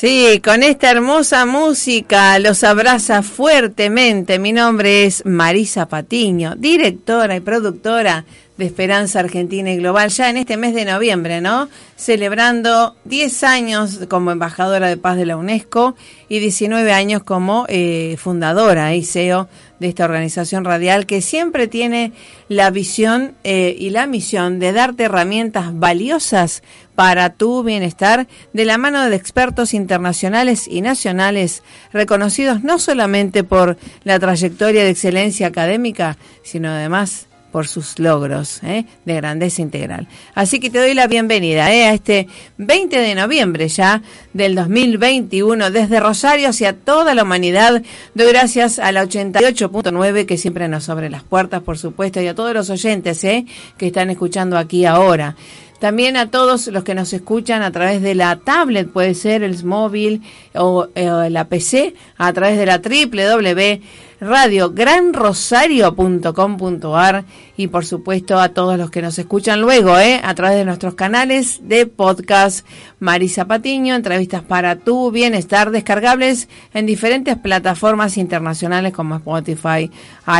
Sí, con esta hermosa música los abraza fuertemente. Mi nombre es Marisa Patiño, directora y productora de Esperanza Argentina y Global, ya en este mes de noviembre, ¿no? Celebrando 10 años como embajadora de paz de la UNESCO y 19 años como eh, fundadora y CEO de esta organización radial que siempre tiene la visión eh, y la misión de darte herramientas valiosas para tu bienestar de la mano de expertos internacionales y nacionales reconocidos no solamente por la trayectoria de excelencia académica, sino además por sus logros ¿eh? de grandeza integral. Así que te doy la bienvenida ¿eh? a este 20 de noviembre ya del 2021 desde Rosario hacia toda la humanidad. Doy gracias a la 88.9 que siempre nos abre las puertas, por supuesto, y a todos los oyentes ¿eh? que están escuchando aquí ahora. También a todos los que nos escuchan a través de la tablet, puede ser el móvil o la PC, a través de la www radio granrosario.com.ar y por supuesto a todos los que nos escuchan luego ¿eh? a través de nuestros canales de podcast Marisa Patiño, entrevistas para tu bienestar descargables en diferentes plataformas internacionales como Spotify,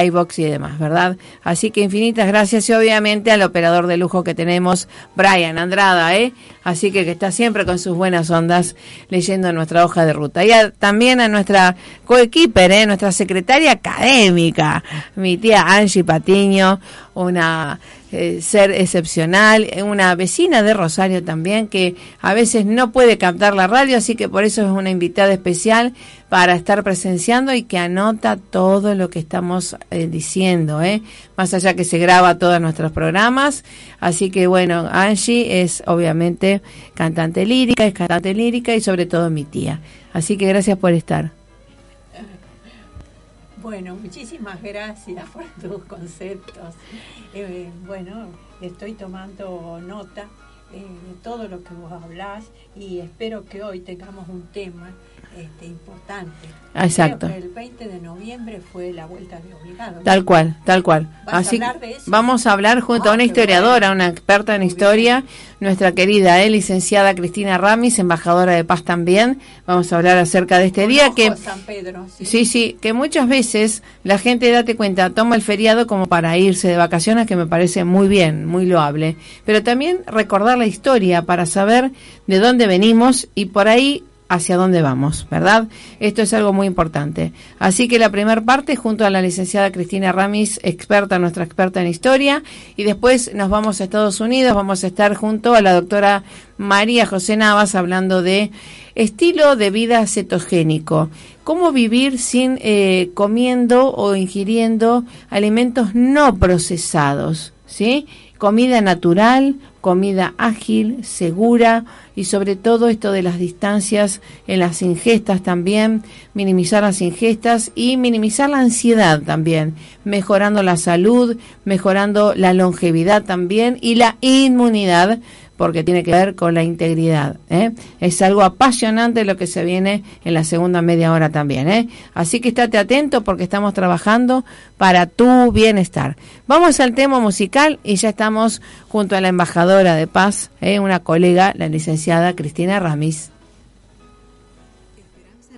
iBox y demás, ¿verdad? Así que infinitas gracias y obviamente al operador de lujo que tenemos, Brian Andrada, ¿eh? Así que que está siempre con sus buenas ondas leyendo nuestra hoja de ruta. Y también a nuestra coequiper, ¿eh? nuestra secretaria académica, mi tía Angie Patiño, una eh, ser excepcional, una vecina de Rosario también que a veces no puede captar la radio, así que por eso es una invitada especial para estar presenciando y que anota todo lo que estamos eh, diciendo, ¿eh? más allá que se graba todos nuestros programas. Así que bueno, Angie es obviamente cantante lírica, es cantante lírica y sobre todo mi tía. Así que gracias por estar. Bueno, muchísimas gracias por tus conceptos. Eh, bueno, estoy tomando nota eh, de todo lo que vos hablás y espero que hoy tengamos un tema este, importante. Exacto. el 20 de noviembre fue la vuelta de obligado. Tal cual, tal cual. Así vamos a hablar junto a una ah, historiadora, una experta en historia, nuestra querida eh, licenciada Cristina Ramis, embajadora de paz también. Vamos a hablar acerca de este día que San Pedro, sí. sí, que muchas veces la gente date cuenta toma el feriado como para irse de vacaciones, que me parece muy bien, muy loable, pero también recordar la historia para saber de dónde venimos y por ahí hacia dónde vamos, ¿verdad? Esto es algo muy importante. Así que la primera parte junto a la licenciada Cristina Ramis, experta, nuestra experta en historia, y después nos vamos a Estados Unidos, vamos a estar junto a la doctora María José Navas hablando de estilo de vida cetogénico. ¿Cómo vivir sin eh, comiendo o ingiriendo alimentos no procesados? ¿Sí? Comida natural, comida ágil, segura y sobre todo esto de las distancias en las ingestas también, minimizar las ingestas y minimizar la ansiedad también, mejorando la salud, mejorando la longevidad también y la inmunidad porque tiene que ver con la integridad. ¿eh? Es algo apasionante lo que se viene en la segunda media hora también. ¿eh? Así que estate atento porque estamos trabajando para tu bienestar. Vamos al tema musical y ya estamos junto a la embajadora de paz, ¿eh? una colega, la licenciada Cristina Ramis.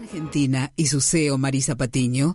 Argentina y su CEO Marisa Patiño,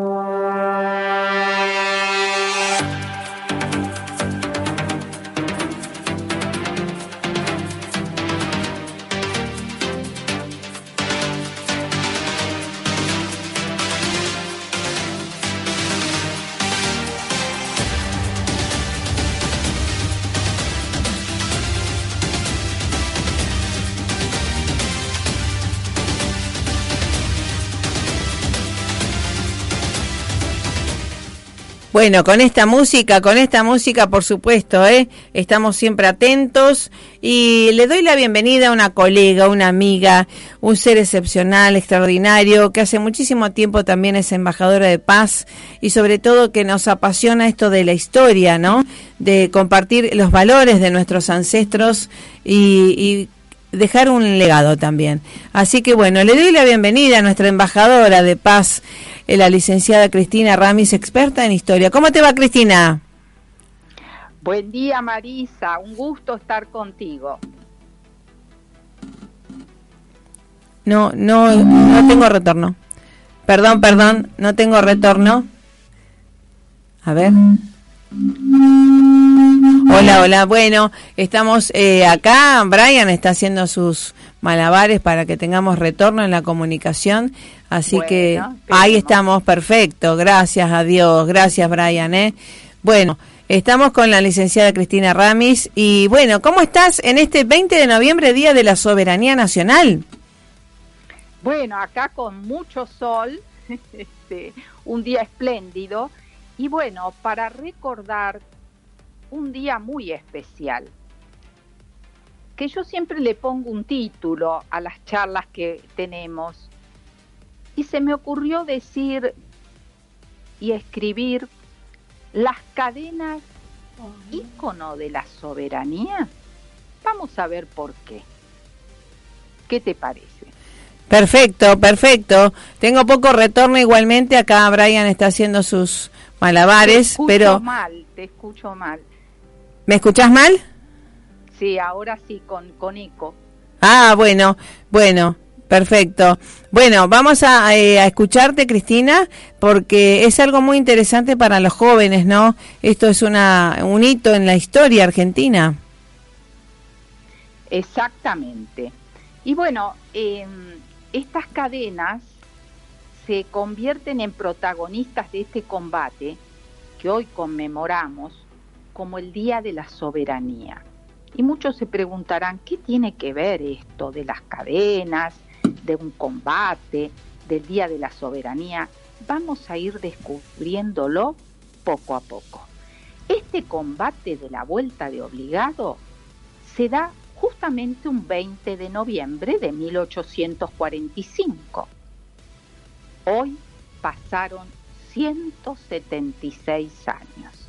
Bueno, con esta música, con esta música, por supuesto, ¿eh? estamos siempre atentos y le doy la bienvenida a una colega, una amiga, un ser excepcional, extraordinario, que hace muchísimo tiempo también es embajadora de paz y sobre todo que nos apasiona esto de la historia, ¿no? De compartir los valores de nuestros ancestros y, y dejar un legado también. Así que bueno, le doy la bienvenida a nuestra embajadora de paz la licenciada Cristina Ramis, experta en historia. ¿Cómo te va, Cristina? Buen día, Marisa. Un gusto estar contigo. No, no, no tengo retorno. Perdón, perdón, no tengo retorno. A ver. Hola, hola. Bueno, estamos eh, acá. Brian está haciendo sus malabares para que tengamos retorno en la comunicación. Así que ahí estamos, perfecto. Gracias a Dios. Gracias, Brian. ¿eh? Bueno, estamos con la licenciada Cristina Ramis. Y bueno, ¿cómo estás en este 20 de noviembre, Día de la Soberanía Nacional? Bueno, acá con mucho sol, este, un día espléndido. Y bueno, para recordar un día muy especial, que yo siempre le pongo un título a las charlas que tenemos, y se me ocurrió decir y escribir las cadenas ícono de la soberanía. Vamos a ver por qué. ¿Qué te parece? Perfecto, perfecto. Tengo poco retorno igualmente. Acá Brian está haciendo sus malabares, te pero... mal, te escucho mal. ¿Me escuchás mal? Sí, ahora sí, con, con eco. Ah, bueno, bueno, perfecto. Bueno, vamos a, eh, a, escucharte, Cristina, porque es algo muy interesante para los jóvenes, ¿no? Esto es una, un hito en la historia argentina. Exactamente. Y bueno, eh, estas cadenas se convierten en protagonistas de este combate que hoy conmemoramos como el Día de la Soberanía. Y muchos se preguntarán, ¿qué tiene que ver esto de las cadenas, de un combate, del Día de la Soberanía? Vamos a ir descubriéndolo poco a poco. Este combate de la vuelta de obligado se da justamente un 20 de noviembre de 1845. Hoy pasaron 176 años.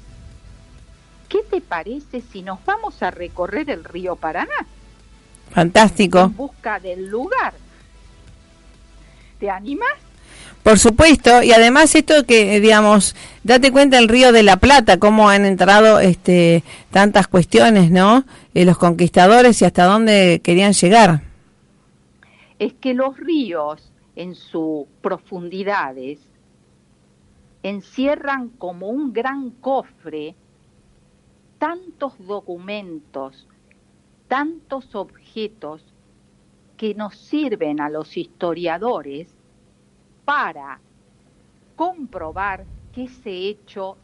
¿Qué te parece si nos vamos a recorrer el río Paraná? Fantástico. En busca del lugar. ¿Te animas? Por supuesto, y además esto que, digamos, date cuenta el río de la Plata, cómo han entrado este, tantas cuestiones, ¿no? Eh, los conquistadores y hasta dónde querían llegar. Es que los ríos, en sus profundidades, encierran como un gran cofre tantos documentos, tantos objetos que nos sirven a los historiadores para comprobar que ese hecho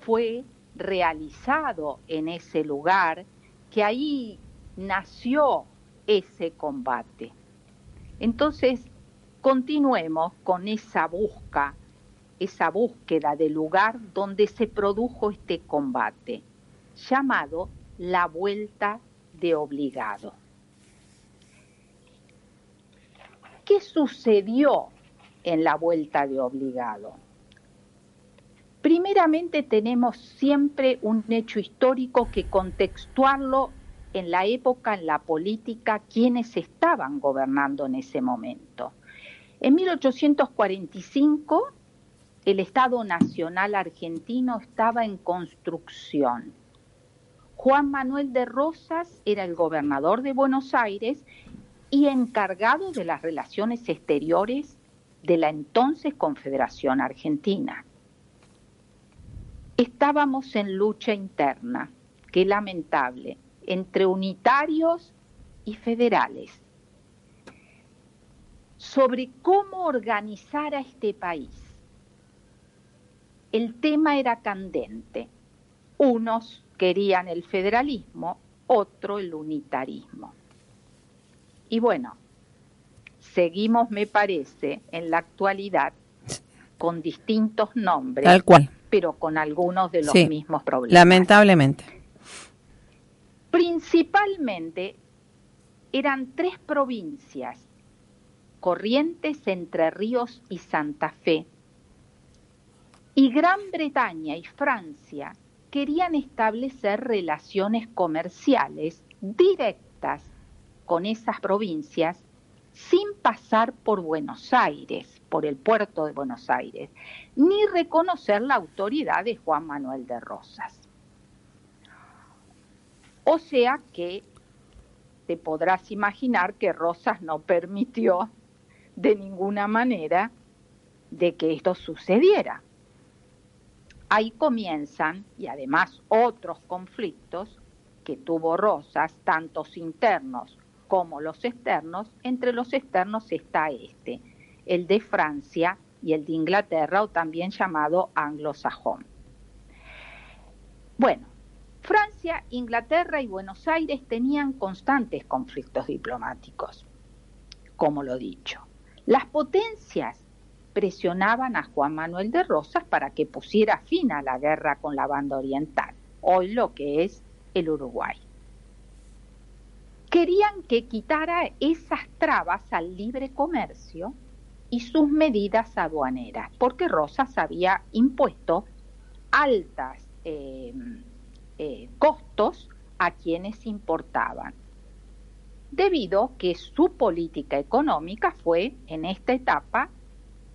fue realizado en ese lugar, que ahí nació ese combate. Entonces, continuemos con esa busca, esa búsqueda del lugar donde se produjo este combate llamado la vuelta de obligado. ¿Qué sucedió en la vuelta de obligado? Primeramente tenemos siempre un hecho histórico que contextuarlo en la época, en la política, quienes estaban gobernando en ese momento. En 1845 el Estado Nacional argentino estaba en construcción Juan Manuel de Rosas era el gobernador de Buenos Aires y encargado de las relaciones exteriores de la entonces Confederación Argentina. Estábamos en lucha interna, qué lamentable, entre unitarios y federales, sobre cómo organizar a este país. El tema era candente. Unos querían el federalismo, otro el unitarismo. Y bueno, seguimos, me parece, en la actualidad con distintos nombres, Tal cual. pero con algunos de los Sí. mismos problemas. Lamentablemente. Principalmente eran tres provincias, Corrientes, Entre Ríos y Santa Fe. Y Gran Bretaña y Francia querían establecer relaciones comerciales directas con esas provincias sin pasar por Buenos Aires, por el puerto de Buenos Aires, ni reconocer la autoridad de Juan Manuel de Rosas. O sea que te podrás imaginar que Rosas no permitió de ninguna manera de que esto sucediera. Ahí comienzan, y además otros conflictos que tuvo Rosas, tantos internos como los externos. Entre los externos está este, el de Francia y el de Inglaterra, o también llamado anglosajón. Bueno, Francia, Inglaterra y Buenos Aires tenían constantes conflictos diplomáticos, como lo dicho. Las potencias presionaban a Juan Manuel de Rosas para que pusiera fin a la guerra con la banda oriental, hoy lo que es el Uruguay. Querían que quitara esas trabas al libre comercio y sus medidas aduaneras, porque Rosas había impuesto altas eh, eh, costos a quienes importaban, debido que su política económica fue en esta etapa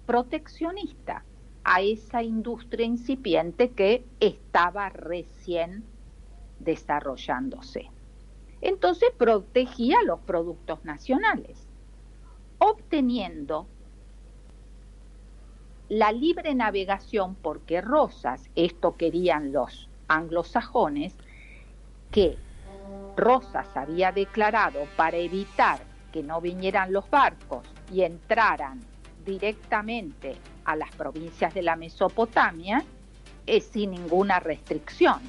proteccionista a esa industria incipiente que estaba recién desarrollándose. Entonces protegía los productos nacionales, obteniendo la libre navegación porque Rosas, esto querían los anglosajones, que Rosas había declarado para evitar que no vinieran los barcos y entraran directamente a las provincias de la Mesopotamia eh, sin ninguna restricción.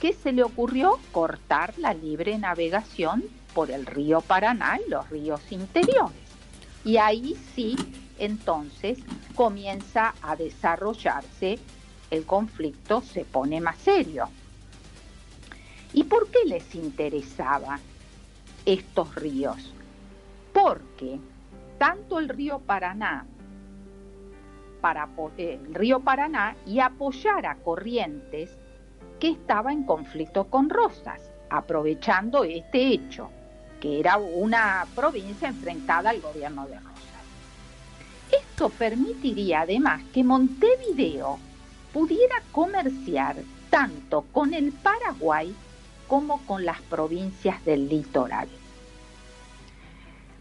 ¿Qué se le ocurrió? Cortar la libre navegación por el río Paraná y los ríos interiores. Y ahí sí, entonces, comienza a desarrollarse el conflicto, se pone más serio. ¿Y por qué les interesaban estos ríos? Porque tanto el río Paraná para el río Paraná y apoyar a Corrientes que estaba en conflicto con Rosas, aprovechando este hecho, que era una provincia enfrentada al gobierno de Rosas. Esto permitiría además que Montevideo pudiera comerciar tanto con el Paraguay como con las provincias del litoral.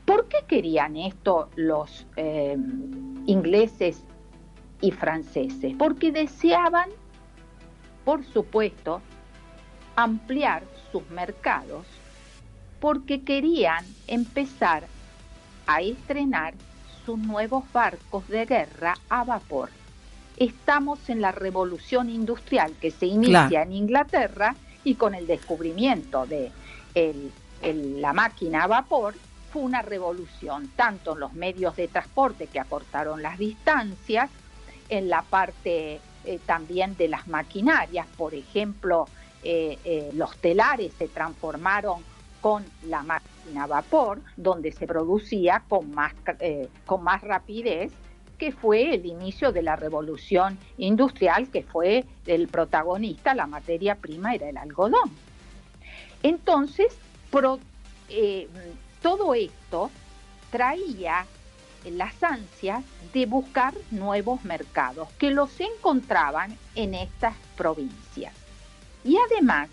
¿Por qué querían esto los eh, ingleses y franceses? Porque deseaban, por supuesto, ampliar sus mercados, porque querían empezar a estrenar sus nuevos barcos de guerra a vapor. Estamos en la revolución industrial que se inicia claro. en Inglaterra y con el descubrimiento de el, el, la máquina a vapor fue una revolución, tanto en los medios de transporte que acortaron las distancias, en la parte eh, también de las maquinarias, por ejemplo, eh, eh, los telares se transformaron con la máquina a vapor, donde se producía con más, con más rapidez, que fue el inicio de la revolución industrial, que fue el protagonista, la materia prima era el algodón. Entonces, todo esto traía las ansias de buscar nuevos mercados que los encontraban en estas provincias. Y además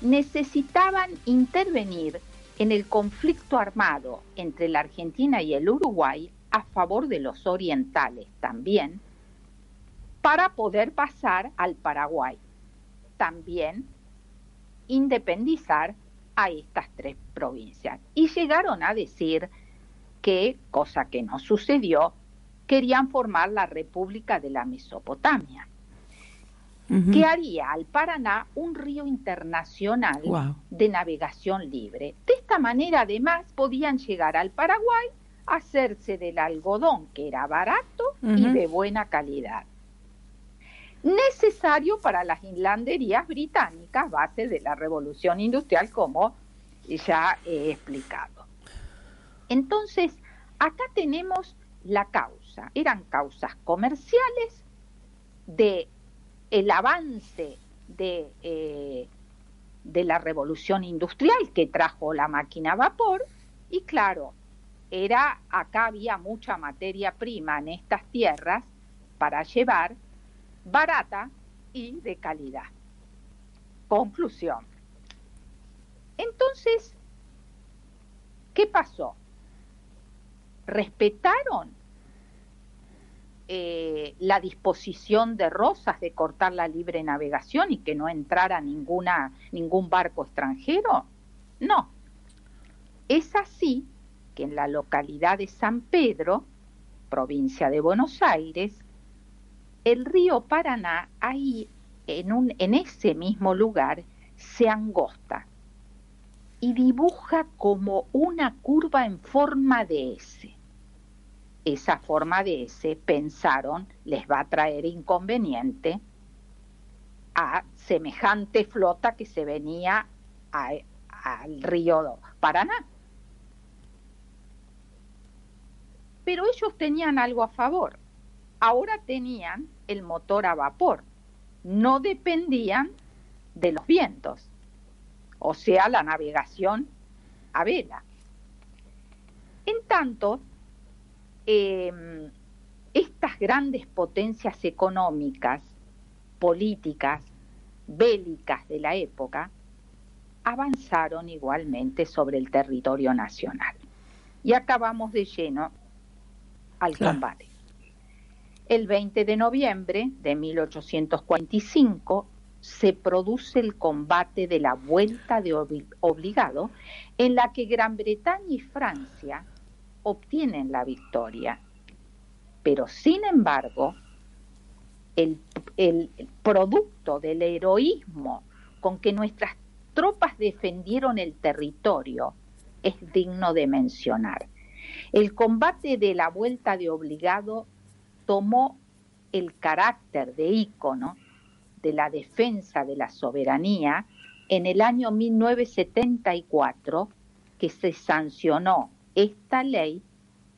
necesitaban intervenir en el conflicto armado entre la Argentina y el Uruguay a favor de los orientales también, para poder pasar al Paraguay. También independizar a estas tres provincias. Y llegaron a decir que, cosa que no sucedió, querían formar la República de la Mesopotamia, uh -huh. que haría al Paraná un río internacional wow. de navegación libre. De esta manera, además, podían llegar al Paraguay hacerse del algodón, que era barato y de buena calidad. Necesario para las inlanderías británicas, base de la revolución industrial, como ya he explicado. Entonces, acá tenemos la causa. Eran causas comerciales de el avance de, eh, de la revolución industrial que trajo la máquina a vapor y claro, era acá había mucha materia prima en estas tierras para llevar barata y de calidad. Conclusión. Entonces, ¿qué pasó? Respetaron eh, la disposición de Rosas de cortar la libre navegación y que no entrara ninguna, ningún barco extranjero? No. Es así que en la localidad de San Pedro, provincia de Buenos Aires, el río Paraná, ahí en, un, en ese mismo lugar, se angosta y dibuja como una curva en forma de S. Esa forma de S, pensaron, les va a traer inconveniente a semejante flota que se venía al río Paraná. pero ellos tenían algo a favor. Ahora tenían el motor a vapor, no dependían de los vientos, o sea, la navegación a vela. En tanto, em, estas grandes potencias económicas, políticas, bélicas de la época, avanzaron igualmente sobre el territorio nacional. Y acabamos de lleno al combate. El 20 de noviembre de 1845 se produce el combate de la Vuelta de Obligado, en la que Gran Bretaña y Francia obtienen la victoria. Pero sin embargo, el, el producto del heroísmo con que nuestras tropas defendieron el territorio es digno de mencionar. El combate de la vuelta de obligado tomó el carácter de ícono de la defensa de la soberanía en el año 1974 que se sancionó esta ley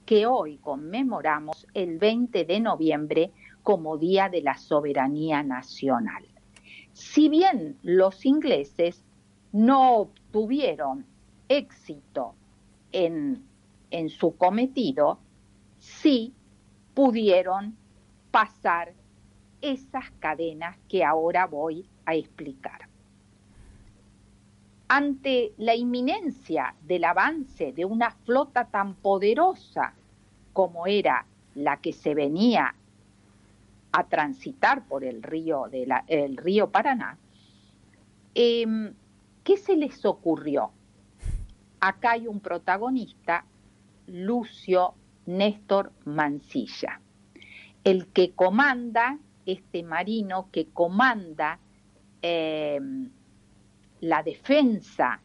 que hoy conmemoramos el 20 de noviembre como Día de la Soberanía Nacional. Si bien los ingleses no obtuvieron éxito en en su cometido si pudieron pasar esas cadenas que ahora voy a explicar. Ante la inminencia del avance de una flota tan poderosa como era la que se venía a transitar por el río, río Paraná, em, ¿qué se les ocurrió? Acá hay un protagonista Lucio Néstor Mancilla, el que comanda, este marino que comanda em, la defensa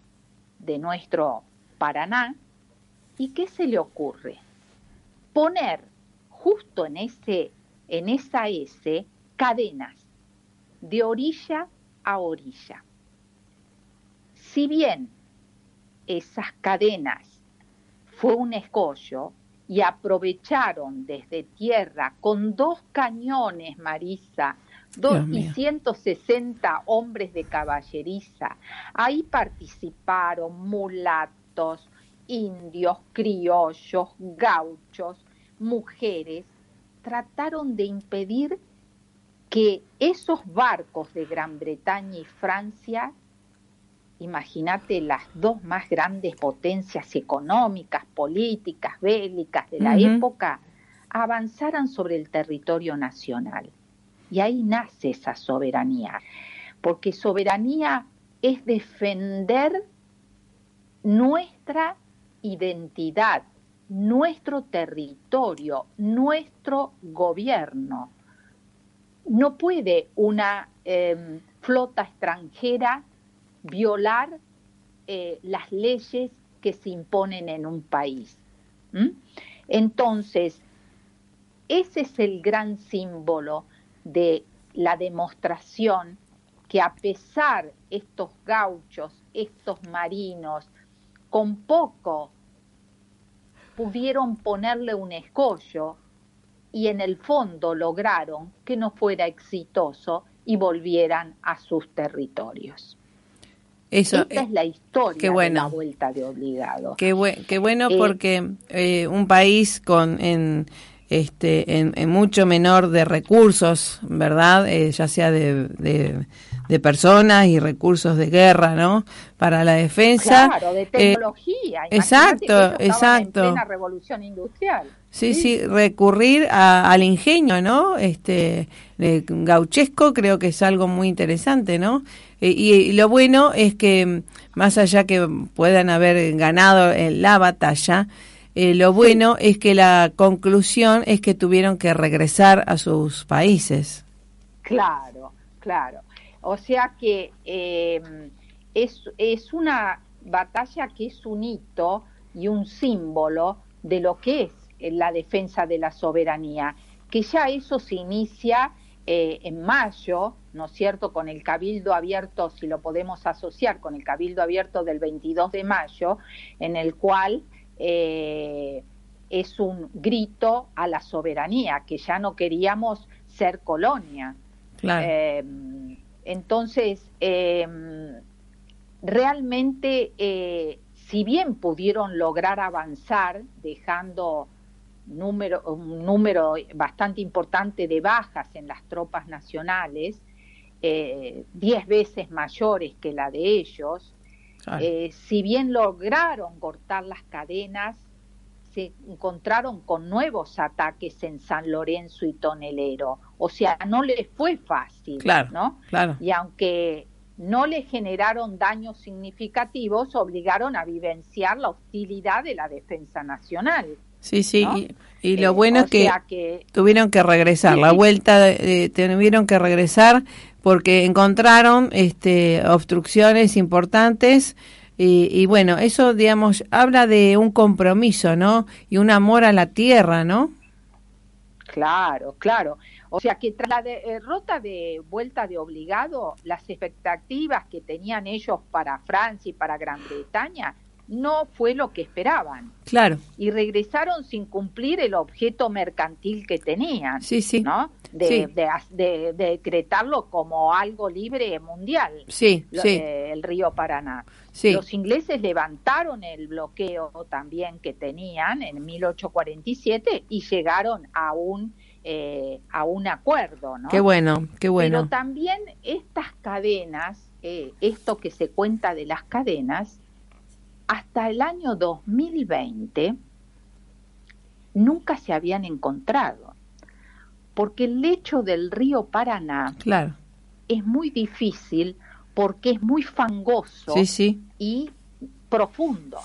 de nuestro Paraná, ¿y qué se le ocurre? Poner justo en, ese, en esa S cadenas de orilla a orilla. Si bien esas cadenas fue un escollo y aprovecharon desde tierra con dos cañones, Marisa, dos y 160 hombres de caballeriza. Ahí participaron mulatos, indios, criollos, gauchos, mujeres. Trataron de impedir que esos barcos de Gran Bretaña y Francia imagínate las dos más grandes potencias económicas, políticas, bélicas de la época, avanzaran sobre el territorio nacional. Y ahí nace esa soberanía, porque soberanía es defender nuestra identidad, nuestro territorio, nuestro gobierno. No puede una em, flota extranjera violar eh, las leyes que se imponen en un país. Entonces, ese es el gran símbolo de la demostración que a pesar estos gauchos, estos marinos, con poco pudieron ponerle un escollo y en el fondo lograron que no fuera exitoso y volvieran a sus territorios. Eso, Esta es la historia de la vuelta de obligado. Qué, qué bueno eh, porque eh, un país con en este en, mucho menor de recursos, ¿verdad? Eh, ya sea de, de, personas y recursos de guerra, ¿no? Para la defensa. Claro, de tecnología. exacto, exacto. En plena revolución industrial. Sí, sí, recurrir al ingenio, ¿no? Este gauchesco creo que es algo muy interesante, ¿no? Eh, y, lo bueno es que más allá que puedan haber ganado en la batalla, eh, lo bueno es que la conclusión es que tuvieron que regresar a sus países. Claro, claro. O sea que eh, es, es una batalla que es un hito y un símbolo de lo que es la defensa de la soberanía, que ya eso se inicia eh, en mayo, ¿no es cierto?, con el cabildo abierto, si lo podemos asociar con el cabildo abierto del 22 de mayo, en el cual eh, es un grito a la soberanía, que ya no queríamos ser colonia. Eh, entonces, realmente, si bien pudieron lograr avanzar, dejando número, un número bastante importante de bajas en las tropas nacionales, eh, diez veces mayores que la de ellos. Eh, si bien lograron cortar las cadenas, se encontraron con nuevos ataques en San Lorenzo y Tonelero. O sea, no les fue fácil, ¿no? Claro. Y aunque no le generaron daños significativos, obligaron a vivenciar la hostilidad de la defensa nacional. Sí, sí, y, lo eh, bueno es que, tuvieron que regresar, la vuelta tuvieron que regresar porque encontraron este, obstrucciones importantes y, bueno, eso, digamos, habla de un compromiso, ¿no? Y un amor a la tierra, ¿no? Claro, claro. O sea que tras la derrota de vuelta de obligado, las expectativas que tenían ellos para Francia y para Gran Bretaña no fue lo que esperaban. Claro. Y regresaron sin cumplir el objeto mercantil que tenían. Sí, sí. ¿No? De, de, decretarlo como algo libre mundial. Sí, sí. Eh, el río Paraná. Sí. Los ingleses levantaron el bloqueo también que tenían en 1847 y llegaron a un eh, a un acuerdo, ¿no? Qué bueno, qué bueno. Pero también estas cadenas, eh, esto que se cuenta de las cadenas, hasta el año 2020 nunca se habían encontrado, porque el lecho del río Paraná claro. es muy difícil porque es muy fangoso y profundo.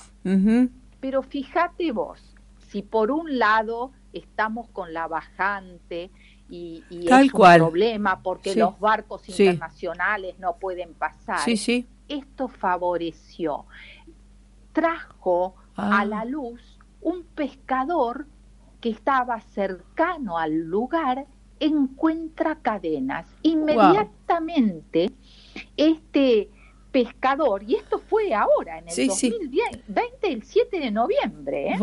Pero fíjate vos, si por un lado estamos con la bajante y, es un problema porque los barcos internacionales no pueden pasar, esto favoreció trajo a ah. la luz un pescador que estaba cercano al lugar encuentra cadenas. Inmediatamente este pescador, y esto fue ahora, en el 2020, el 7 de noviembre, ¿eh?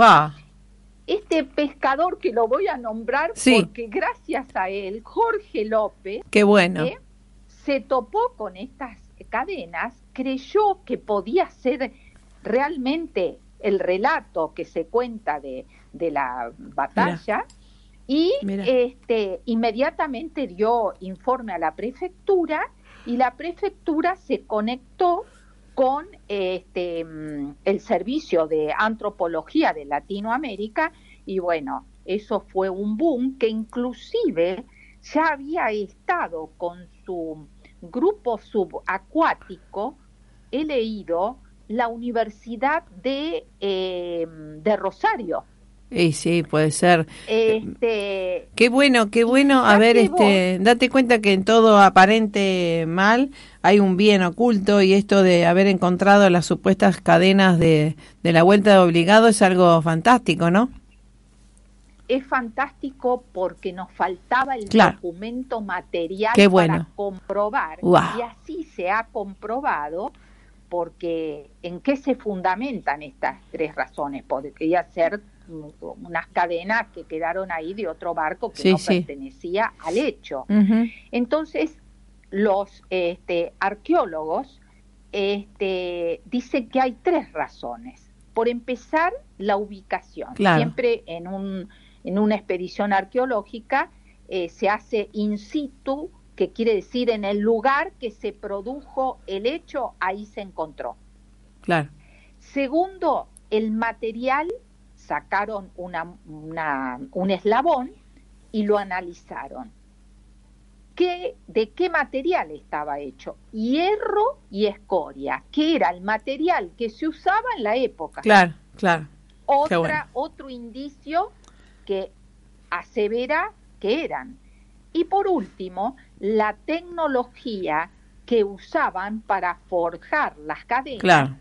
este pescador que lo voy a nombrar porque gracias a él, Jorge López, Qué bueno. ¿eh? se topó con estas cadenas, creyó que podía ser realmente el relato que se cuenta de, de la batalla y este inmediatamente dio informe a la prefectura y la prefectura se conectó con este el servicio de antropología de Latinoamérica y bueno, eso fue un boom que inclusive ya había estado con su grupo subacuático, he leído la Universidad de, eh, de Rosario. Sí, sí, puede ser. Este, qué bueno, qué bueno. A ver, este, date cuenta que en todo aparente mal hay un bien oculto y esto de haber encontrado las supuestas cadenas de, de la vuelta de obligado es algo fantástico, ¿no? es fantástico porque nos faltaba el Claro. documento material Qué para comprobar y así se ha comprobado porque en qué se fundamentan estas tres razones podría ser unas cadenas que quedaron ahí de otro barco que Sí, no sí. pertenecía al hecho entonces, los este, arqueólogos este, dicen que hay tres razones. Por empezar, la ubicación. Claro. Siempre en, un, en una expedición arqueológica eh, se hace in situ, que quiere decir en el lugar que se produjo el hecho, ahí se encontró. Claro. Segundo, el material, sacaron una, una- un eslabón y lo analizaron. ¿Qué, ¿De qué material estaba hecho? Hierro y escoria, que era el material que se usaba en la época. Claro, claro. Otra, bueno. Otro indicio que asevera que eran. Y por último, la tecnología que usaban para forjar las cadenas Claro.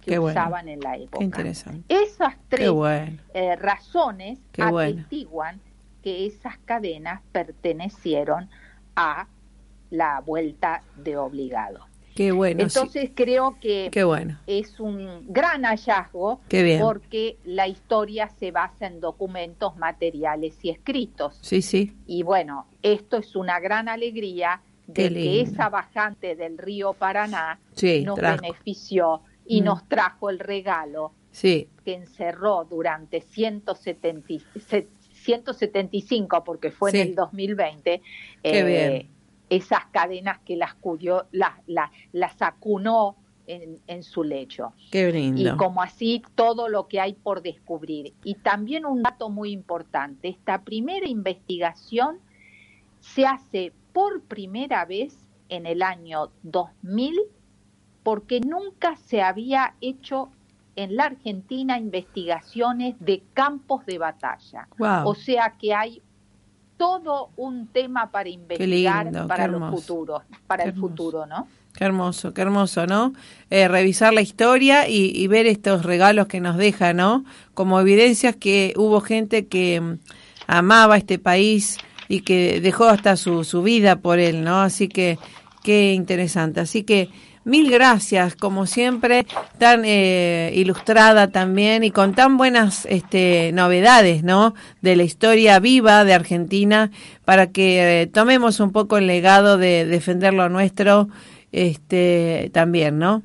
que bueno. usaban en la época. Qué interesante. Esas tres bueno. eh, razones Qué bueno. atestiguan que esas cadenas pertenecieron a la vuelta de obligado. Qué bueno. sí. Entonces creo que Qué bueno. es un gran hallazgo Qué bien. porque la historia se basa en documentos materiales y escritos. Sí, sí. Y bueno, esto es una gran alegría de que esa bajante del río Paraná Sí, nos trajo. benefició y Mm. nos trajo el regalo Sí, que encerró durante 170 y- se- 175, porque fue Sí. en el 2020, Qué eh, bien. Esas cadenas que las, cuyo, las, las, las acunó en, en su lecho. qué Y como así todo lo que hay por descubrir. Y también un dato muy importante, esta primera investigación se hace por primera vez en el año 2000 porque nunca se había hecho en la Argentina investigaciones de campos de batalla. Wow. O sea que hay todo un tema para investigar lindo, para los futuros, para el futuro, ¿no? Qué hermoso, qué hermoso, ¿no? Eh, revisar la historia y, y ver estos regalos que nos deja, ¿no? Como evidencias que hubo gente que mm, amaba este país y que dejó hasta su, su vida por él, ¿no? Así que qué interesante. Así que mil gracias, como siempre, tan eh, ilustrada también y con tan buenas este, novedades, ¿no? De la historia viva de Argentina para que eh, tomemos un poco el legado de defender lo nuestro este también, ¿no?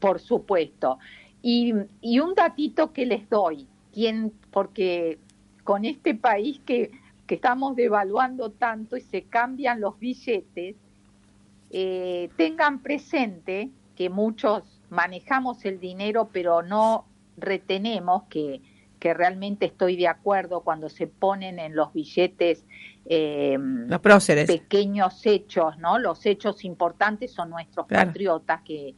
Por supuesto. Y, y un datito que les doy, quien, porque con este país que, que estamos devaluando tanto y se cambian los billetes, eh, tengan presente que muchos manejamos el dinero, pero no retenemos que, que realmente estoy de acuerdo cuando se ponen en los billetes eh, Los próceres. pequeños hechos, ¿no? Los hechos importantes son nuestros Claro. patriotas, que,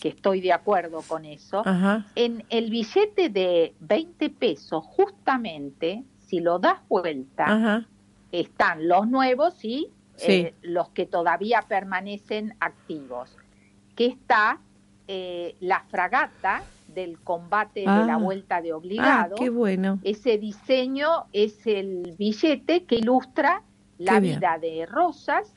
que estoy de acuerdo con eso. Ajá. En el billete de 20 pesos, justamente, si lo das vuelta, Ajá. están los nuevos y Sí. eh, los que todavía permanecen activos. Que está eh, la fragata del combate Ah. de la vuelta de Ah, obligado. qué bueno. Ese diseño es el billete que ilustra la vida de Rosas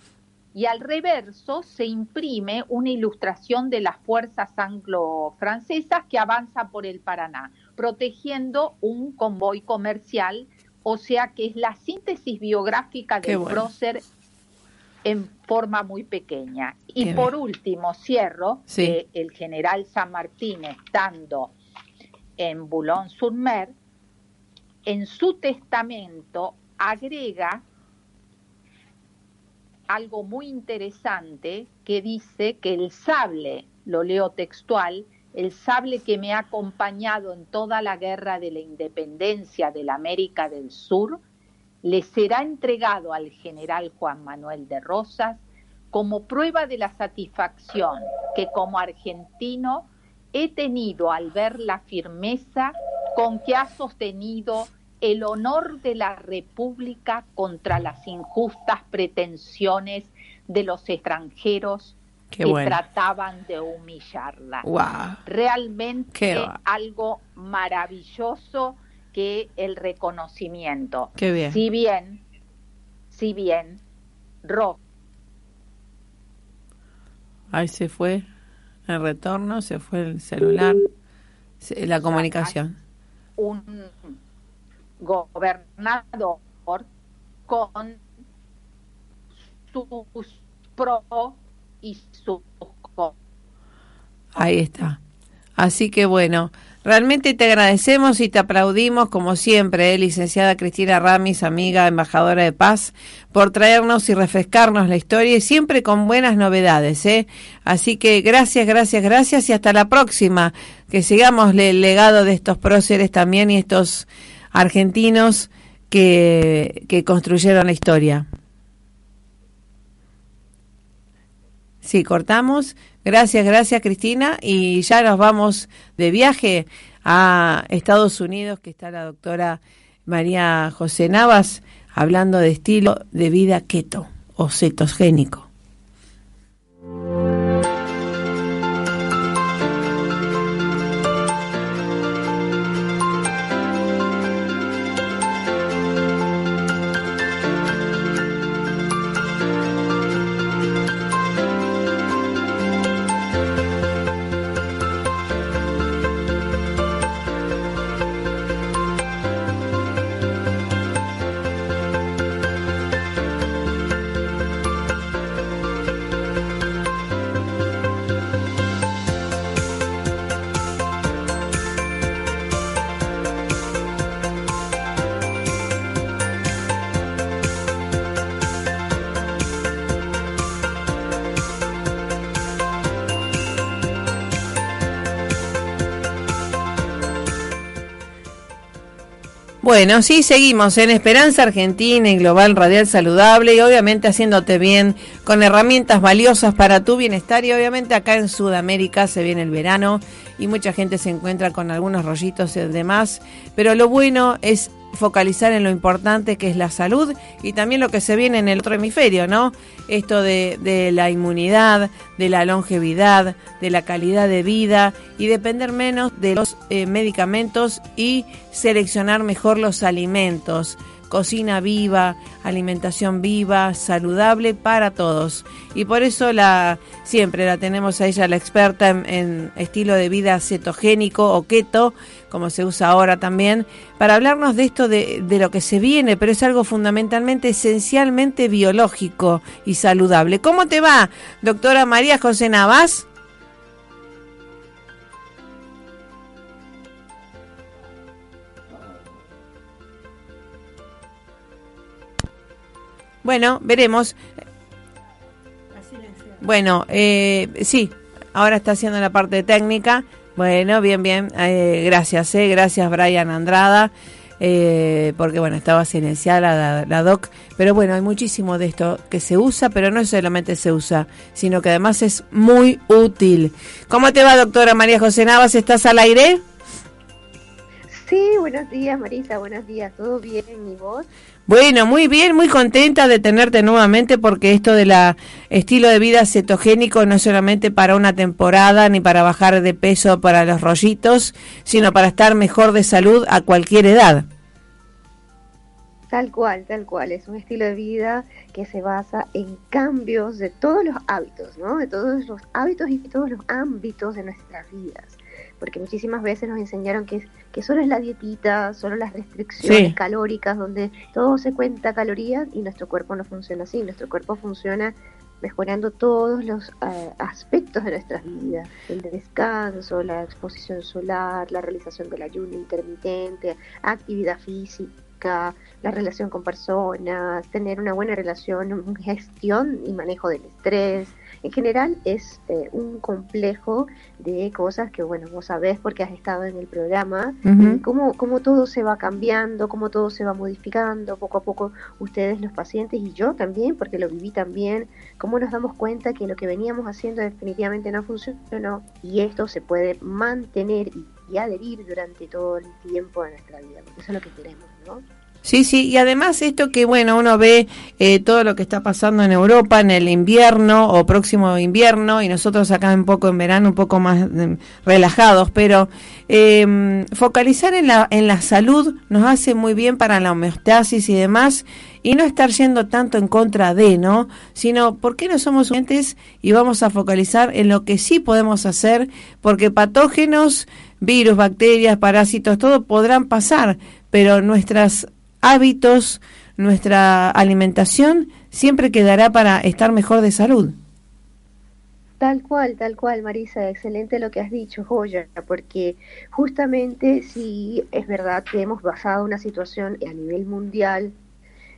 y al reverso se imprime una ilustración de las fuerzas anglo-francesas que avanza por el Paraná, protegiendo un convoy comercial, o sea que es la síntesis biográfica del bueno. prócer en forma muy pequeña. Y Qué por bien. último, cierro, Sí. que el general San Martín, estando en Boulogne-sur-Mer, en su testamento agrega algo muy interesante que dice que el sable, lo leo textual, el sable que me ha acompañado en toda la guerra de la independencia de la América del Sur, le será entregado al general Juan Manuel de Rosas como prueba de la satisfacción que como argentino he tenido al ver la firmeza con que ha sostenido el honor de la República contra las injustas pretensiones de los extranjeros Qué que bueno. trataban de humillarla Wow. realmente Qué algo maravilloso que el reconocimiento. Qué bien. Si bien, si bien, Ro. Ahí se fue el retorno, se fue el celular, la comunicación. Un gobernador con sus pro y sus Ahí está. Así que bueno, realmente te agradecemos y te aplaudimos como siempre, eh, licenciada Cristina Ramis, amiga, embajadora de paz, por traernos y refrescarnos la historia y siempre con buenas novedades. ¿eh? Así que gracias, gracias, gracias y hasta la próxima. Que sigamos el legado de estos próceres también y estos argentinos que, que construyeron la historia. Sí, cortamos. Gracias, gracias Cristina. Y ya nos vamos de viaje a Estados Unidos, que está la doctora María José Navas hablando de estilo de vida keto o cetogénico. Bueno, sí, seguimos en Esperanza Argentina y Global Radial Saludable y obviamente haciéndote bien con herramientas valiosas para tu bienestar y obviamente acá en Sudamérica se viene el verano y mucha gente se encuentra con algunos rollitos y demás, pero lo bueno es focalizar en lo importante que es la salud y también lo que se viene en el otro hemisferio, ¿no? Esto de, la inmunidad, de la longevidad, de la calidad de vida y depender menos de los eh, medicamentos y seleccionar mejor los alimentos cocina viva, alimentación viva, saludable para todos. Y por eso la siempre la tenemos a ella, la experta en, estilo de vida cetogénico o keto, como se usa ahora también, para hablarnos de esto de, de lo que se viene, pero es algo fundamentalmente, esencialmente biológico y saludable. ¿Cómo te va, doctora María José Navas? Bueno, veremos. Bueno, eh, sí, ahora está haciendo la parte técnica. Bueno, bien, bien. Eh, gracias, eh, gracias Brian Andrada. Eh, porque bueno, estaba silenciada la, doc, pero bueno, hay muchísimo de esto que se usa, pero no solamente se usa, sino que además es muy útil. ¿Cómo te va, doctora María José Navas? ¿Estás al aire? Sí, buenos días, Marisa, buenos días, ¿todo bien? ¿Y vos? Bueno, muy bien, muy contenta de tenerte nuevamente porque esto de la estilo de vida cetogénico no es solamente para una temporada ni para bajar de peso para los rollitos, sino para estar mejor de salud a cualquier edad. Tal cual, tal cual. Es un estilo de vida que se basa en cambios de todos los hábitos, ¿no? De todos los hábitos y todos los ámbitos de nuestras vidas porque muchísimas veces nos enseñaron que, que solo es la dietita, solo las restricciones calóricas, donde todo se cuenta calorías y nuestro cuerpo no funciona así, nuestro cuerpo funciona mejorando todos los eh, aspectos de nuestras vidas, el descanso, la exposición solar, la realización del ayuno intermitente, actividad física, la relación con personas, tener una buena relación, gestión y manejo del estrés, en general es eh, un complejo de cosas que, bueno, vos sabés porque has estado en el programa, cómo, cómo todo se va cambiando, cómo todo se va modificando, poco a poco ustedes los pacientes y yo también, porque lo viví también, cómo nos damos cuenta que lo que veníamos haciendo definitivamente no funcionó y esto se puede mantener y, adherir durante todo el tiempo de nuestra vida, porque eso es lo que queremos, ¿no? Sí, sí, y además esto que, bueno, uno ve eh, todo lo que está pasando en Europa en el invierno o próximo invierno y nosotros acá un poco en verano un poco más mm, relajados, pero eh, focalizar en la, en la salud nos hace muy bien para la homeostasis y demás y no estar yendo tanto en contra de, ¿no? Sino, ¿por qué no somos suficientes y vamos a focalizar en lo que sí podemos hacer? Porque patógenos, virus, bacterias, parásitos, todo podrán pasar, pero nuestras hábitos, nuestra alimentación, siempre quedará para estar mejor de salud. Tal cual, tal cual, Marisa, excelente lo que has dicho, Joya, porque justamente si es verdad que hemos basado una situación a nivel mundial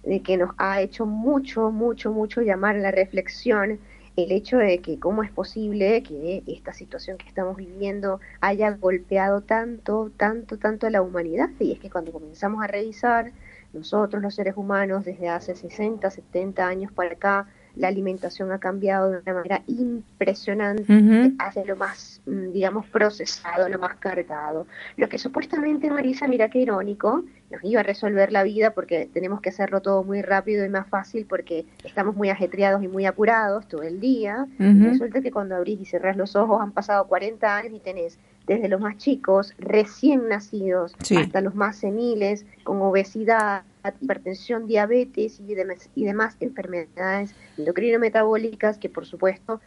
de que nos ha hecho mucho, mucho, mucho llamar a la reflexión el hecho de que cómo es posible que esta situación que estamos viviendo haya golpeado tanto, tanto, tanto a la humanidad. Y es que cuando comenzamos a revisar nosotros los seres humanos desde hace 60, 70 años para acá, la alimentación ha cambiado de una manera impresionante hacia lo más, mm, digamos, procesado, lo más cargado. Lo que supuestamente, Marisa, mira qué irónico, nos iba a resolver la vida porque tenemos que hacerlo todo muy rápido y más fácil porque estamos muy ajetreados y muy apurados todo el día. resulta que cuando abrís y cerrás los ojos han pasado 40 años y tenés desde los más chicos, recién nacidos, hasta los más seniles, con obesidad, hipertensión, diabetes y demás, y demás enfermedades endocrino-metabólicas que, por supuesto,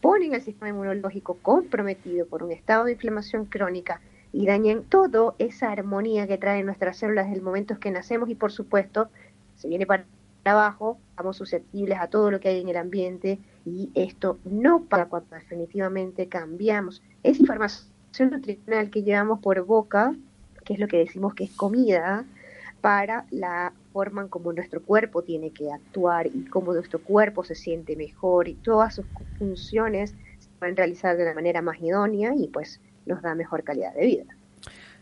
ponen el sistema inmunológico comprometido por un estado de inflamación crónica y dañan toda esa armonía que traen nuestras células desde el momento que nacemos y, por supuesto, se viene para abajo, estamos susceptibles a todo lo que hay en el ambiente y esto no para cuando definitivamente cambiamos esa información nutricional que llevamos por boca, que es lo que decimos que es comida, para la forma en como nuestro cuerpo tiene que actuar y cómo nuestro cuerpo se siente mejor y todas sus funciones se pueden realizar de la manera más idónea y pues nos da mejor calidad de vida.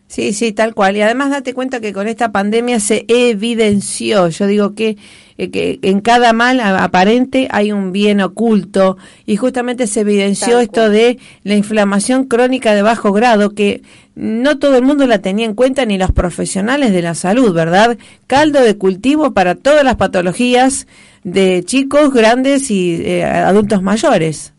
Sí, sí, tal cual. Y además date cuenta que con esta pandemia se evidenció, yo digo que, eh, que en cada mal aparente hay un bien oculto y justamente se evidenció esto de la inflamación crónica de bajo grado que no todo el mundo la tenía en cuenta ni los profesionales de la salud, ¿verdad? Caldo de cultivo para todas las patologías de chicos, grandes y eh, adultos mayores.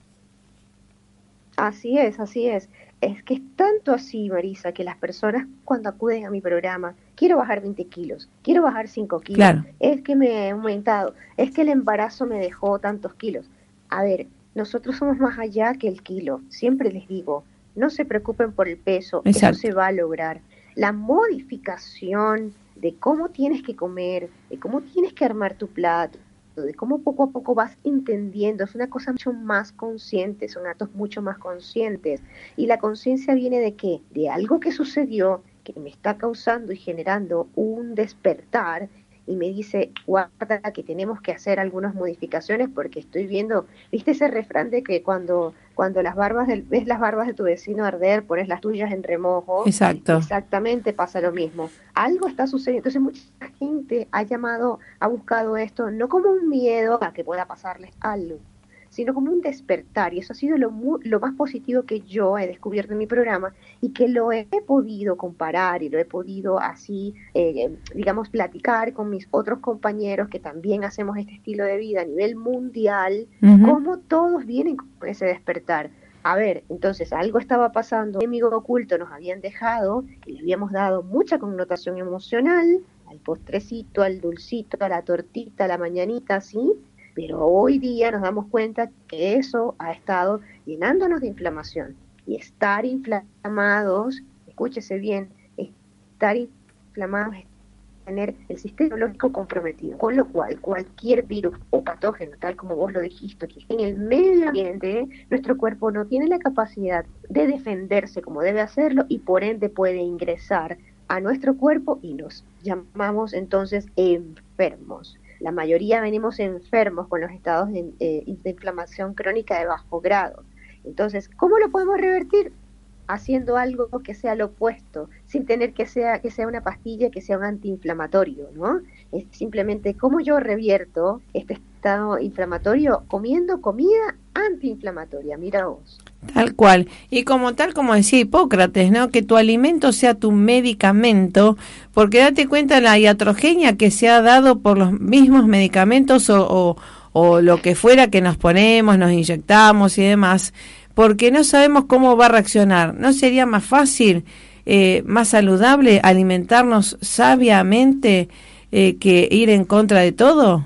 Así es, así es. Es que es tanto así, Marisa, que las personas cuando acuden a mi programa, quiero bajar 20 kilos, quiero bajar 5 kilos, es que me he aumentado, es que el embarazo me dejó tantos kilos. A ver, nosotros somos más allá que el kilo. Siempre les digo, no se preocupen por el peso, eso se va a lograr. La modificación de cómo tienes que comer, de cómo tienes que armar tu plato, de cómo poco a poco vas entendiendo, es una cosa mucho más consciente, son actos mucho más conscientes. Y la conciencia viene de qué? De algo que sucedió, que me está causando y generando un despertar y me dice, guarda que tenemos que hacer algunas modificaciones porque estoy viendo, viste ese refrán de que cuando, cuando las barbas del, ves las barbas de tu vecino arder, pones las tuyas en remojo. Exacto. Exactamente pasa lo mismo. Algo está sucediendo. Entonces mucha gente ha llamado, ha buscado esto no como un miedo a que pueda pasarles algo, sino como un despertar. Y eso ha sido lo, lo más positivo que yo he descubierto en mi programa y que lo he podido comparar y lo he podido así, eh, digamos, platicar con mis otros compañeros que también hacemos este estilo de vida a nivel mundial, como todos vienen con ese despertar. A ver, entonces algo estaba pasando, enemigo oculto nos habían dejado, y le habíamos dado mucha connotación emocional, al postrecito, al dulcito, a la tortita, a la mañanita, ¿sí? Pero hoy día nos damos cuenta que eso ha estado llenándonos de inflamación. Y estar inflamados, escúchese bien, estar inflamados es tener el sistema inmunológico comprometido. Con lo cual, cualquier virus o patógeno, tal como vos lo dijiste, que en el medio ambiente, nuestro cuerpo no tiene la capacidad de defenderse como debe hacerlo y por ende puede ingresar a nuestro cuerpo y nos llamamos entonces enfermos la mayoría venimos enfermos con los estados eh, de, inflamación crónica de bajo grado. Entonces, ¿cómo lo podemos revertir? Haciendo algo que sea lo opuesto, sin tener que sea, que sea una pastilla, que sea un antiinflamatorio, ¿no? Es simplemente cómo yo revierto este estado inflamatorio comiendo comida antiinflamatoria, mira vos. Tal cual. Y como tal como decía Hipócrates, ¿no? Que tu alimento sea tu medicamento, porque date cuenta la iatrogenia que se ha dado por los mismos medicamentos o, o lo que fuera que nos ponemos, nos inyectamos y demás, porque no sabemos cómo va a reaccionar. ¿No sería más fácil, eh, más saludable alimentarnos sabiamente eh, que ir en contra de todo?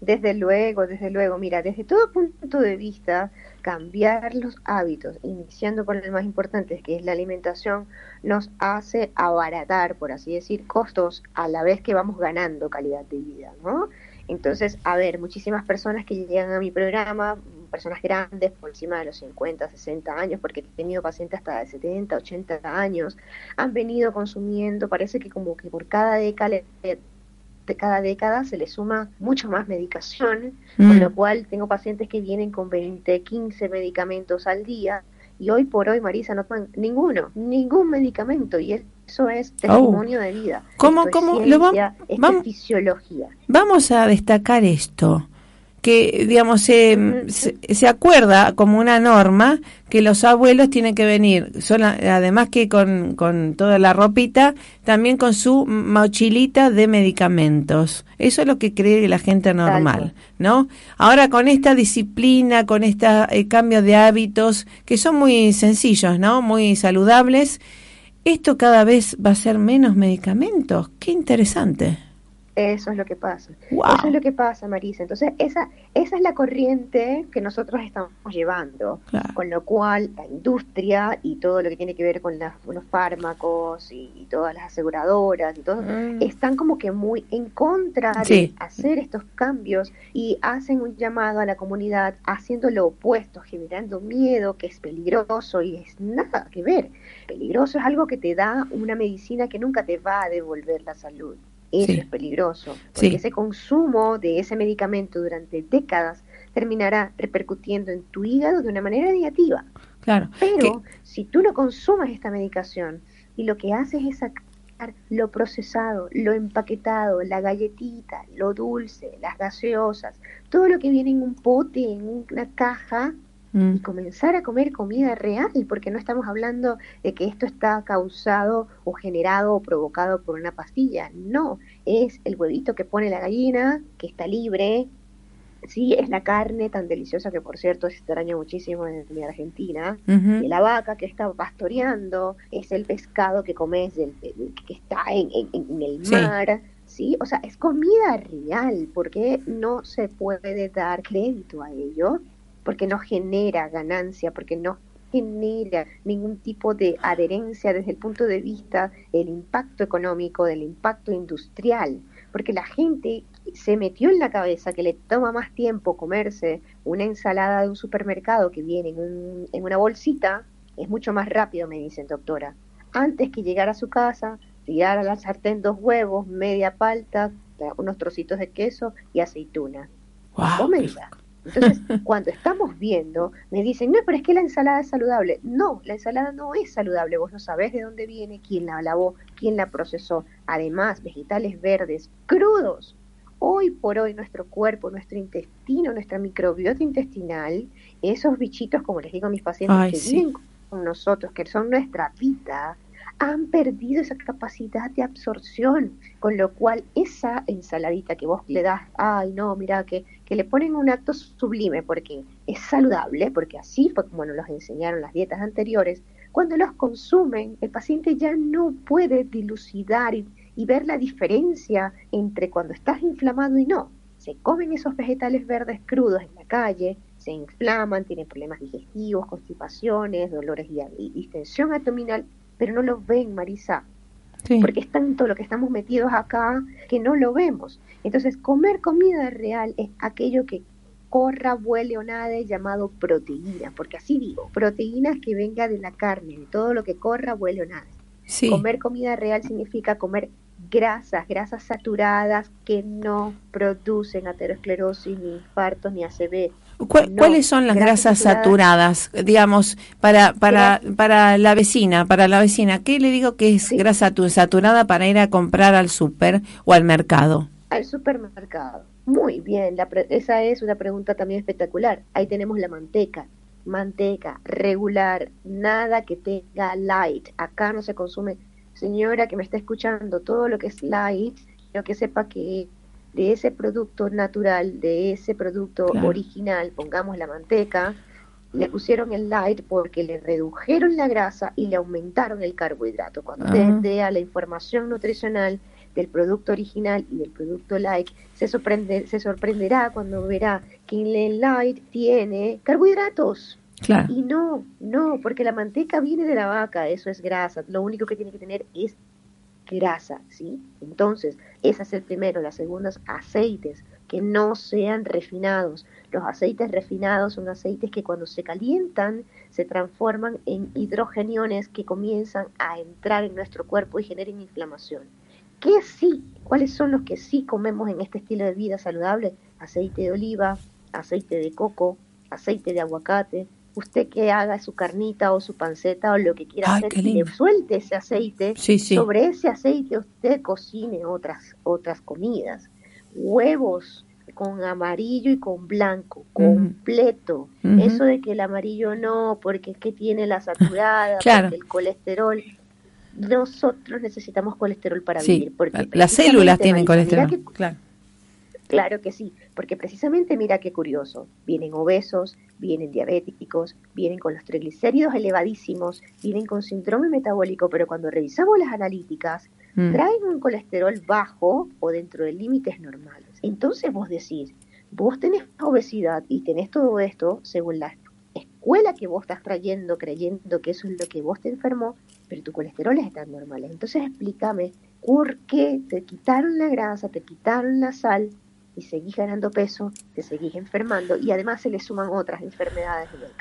Desde luego, desde luego. Mira, desde todo punto de vista, cambiar los hábitos, iniciando con el más importante, que es la alimentación, nos hace abaratar, por así decir, costos a la vez que vamos ganando calidad de vida, ¿no? Entonces, a ver, muchísimas personas que llegan a mi programa, personas grandes por encima de los 50, 60 años, porque he tenido pacientes hasta de 70, 80 años, han venido consumiendo, parece que como que por cada década, de cada década se le suma mucho más medicación, con mm. lo cual tengo pacientes que vienen con 20, 15 medicamentos al día, y hoy por hoy, Marisa, no toman ninguno, ningún medicamento, y eso es oh. testimonio de vida. ¿Cómo, cómo? lo vamos, fisiología. Vamos a destacar esto que, digamos, se, se, acuerda como una norma que los abuelos tienen que venir, son, además que con, con toda la ropita, también con su mochilita de medicamentos. Eso es lo que cree la gente normal, ¿no? Ahora con esta disciplina, con este cambio de hábitos, que son muy sencillos, ¿no? Muy saludables, esto cada vez va a ser menos medicamentos. Qué interesante. Eso es lo que pasa. Eso es lo que pasa, Marisa. Entonces, esa, esa es la corriente que nosotros estamos llevando, con lo cual la industria y todo lo que tiene que ver con los fármacos y, todas las aseguradoras y todo, mm. están como que muy en contra de hacer estos cambios y hacen un llamado a la comunidad haciendo lo opuesto, generando miedo, que es peligroso y es nada que ver. Peligroso es algo que te da una medicina que nunca te va a devolver la salud. Eso es peligroso, porque ese consumo de ese medicamento durante décadas terminará repercutiendo en tu hígado de una manera negativa. Claro. Pero si tú no consumas esta medicación y lo que haces es sacar lo procesado, lo empaquetado, la galletita, lo dulce, las gaseosas, todo lo que viene en un pote, en una caja, Mm. y comenzar a comer comida real, porque no estamos hablando de que esto está causado o generado o provocado por una pastilla, no, es el huevito que pone la gallina, que está libre, sí, es la carne tan deliciosa que por cierto se extraña muchísimo en la Argentina, y la vaca que está pastoreando, es el pescado que comes del, que está en, el mar. ¿sí? O sea, es comida real, porque no se puede dar crédito a ello porque no genera ganancia, porque no genera ningún tipo de adherencia desde el punto de vista del impacto económico, del impacto industrial, porque la gente se metió en la cabeza que le toma más tiempo comerse una ensalada de un supermercado que viene en, en una bolsita, es mucho más rápido, me dicen doctora, antes que llegar a su casa, tirar a la sartén dos huevos, media palta, unos trocitos de queso y aceituna. Wow, entonces, cuando estamos viendo, me dicen, no, pero es que la ensalada es saludable. No, la ensalada no es saludable. Vos no sabés de dónde viene, quién la lavó, quién la procesó. Además, vegetales verdes, crudos. Hoy por hoy nuestro cuerpo, nuestro intestino, nuestra microbiota intestinal, esos bichitos, como les digo a mis pacientes, que viven con nosotros, que son nuestra vida, han perdido esa capacidad de absorción, con lo cual esa ensaladita que vos le das, ay no, mira que, que le ponen un acto sublime porque es saludable, porque así fue como nos los enseñaron las dietas anteriores, cuando los consumen, el paciente ya no puede dilucidar y, y ver la diferencia entre cuando estás inflamado y no. Se comen esos vegetales verdes crudos en la calle, se inflaman, tienen problemas digestivos, constipaciones, dolores y distensión abdominal pero no lo ven, Marisa. Porque es tanto lo que estamos metidos acá que no lo vemos. Entonces, comer comida real es aquello que corra, vuele o nade llamado proteína, porque así digo, proteínas que venga de la carne, de todo lo que corra, vuele o nade. Comer comida real significa comer grasas, grasas saturadas que no producen aterosclerosis, ni infartos, ni ACV, ¿Cuáles son las grasas, saturadas, digamos, para para para la vecina, para la vecina? ¿Qué le digo que es grasa saturada para ir a comprar al súper o al mercado? Al supermercado. Muy bien, esa es una pregunta también espectacular. Ahí tenemos la manteca. Manteca regular, nada que tenga light. Acá no se consume. Señora que me está escuchando, todo lo que es light, quiero que sepa que de ese producto natural, de ese producto original, pongamos la manteca, le pusieron el light porque le redujeron la grasa y le aumentaron el carbohidrato. Cuando usted vea la información nutricional del producto original y del producto light, se, sorprende, se sorprenderá cuando verá que el light tiene carbohidratos. Y no, no, porque la manteca viene de la vaca, eso es grasa. Lo único que tiene que tener es grasa, ¿sí? Entonces, ese es el primero. La segunda es aceites que no sean refinados. Los aceites refinados son aceites que cuando se calientan se transforman en hidrogeniones que comienzan a entrar en nuestro cuerpo y generen inflamación. ¿Qué sí? ¿Cuáles son los que sí comemos en este estilo de vida saludable? Aceite de oliva, aceite de coco, aceite de aguacate, usted que haga su carnita o su panceta o lo que quiera hacer, y le suelte ese aceite, sobre ese aceite usted cocine otras, otras comidas. Huevos con amarillo y con blanco, completo. Eso de que el amarillo no, porque es que tiene la saturada, porque el colesterol. Nosotros necesitamos colesterol para vivir. Porque las células tienen colesterol. claro. Claro que sí, porque precisamente mira qué curioso, vienen obesos, vienen diabéticos, vienen con los triglicéridos elevadísimos, vienen con síndrome metabólico, pero cuando revisamos las analíticas, mm. traen un colesterol bajo o dentro de límites normales. Entonces vos decís, vos tenés obesidad y tenés todo esto según la escuela que vos estás trayendo, creyendo que eso es lo que vos te enfermó, pero tu colesterol está normal. Entonces explícame por qué te quitaron la grasa, te quitaron la sal y seguís ganando peso, te seguís enfermando y además se le suman otras enfermedades en el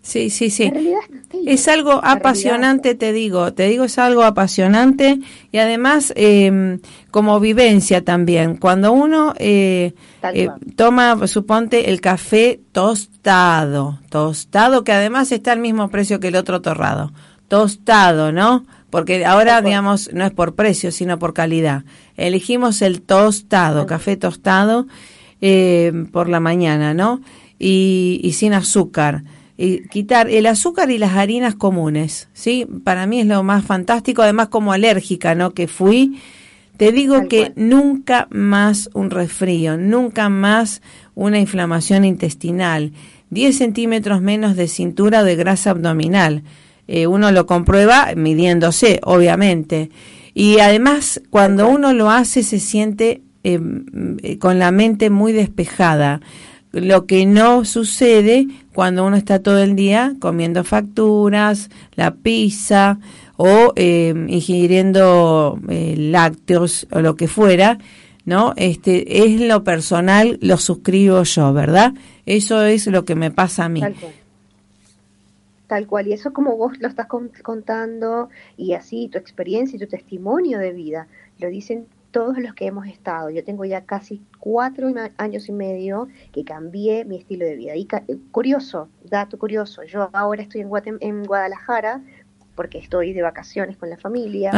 Sí, sí, sí. Es algo apasionante, te digo, te digo, es algo apasionante y además eh, como vivencia también. Cuando uno eh, eh, toma, suponte, el café tostado, tostado, que además está al mismo precio que el otro torrado, tostado, ¿no? Porque ahora, digamos, no es por precio, sino por calidad. Elegimos el tostado, café tostado eh, por la mañana, ¿no? Y, y sin azúcar. Y quitar el azúcar y las harinas comunes, ¿sí? Para mí es lo más fantástico, además como alérgica, ¿no? Que fui, te digo que nunca más un resfrío, nunca más una inflamación intestinal, 10 centímetros menos de cintura de grasa abdominal eh, uno lo comprueba midiéndose, obviamente. Y además, cuando uno lo hace, se siente em, eh, con la mente muy despejada, lo que no sucede cuando uno está todo el día comiendo facturas, la pizza o em, ingiriendo eh, lácteos o lo que fuera, ¿no? Este es lo personal, lo suscribo yo, ¿verdad? Eso es lo que me pasa a mí tal cual. Y eso como vos lo estás contando y así tu experiencia y tu testimonio de vida, lo dicen todos los que hemos estado. Yo tengo ya casi cuatro años y medio que cambié mi estilo de vida. Y curioso, dato curioso, yo ahora estoy en, en Guadalajara porque estoy de vacaciones con la familia.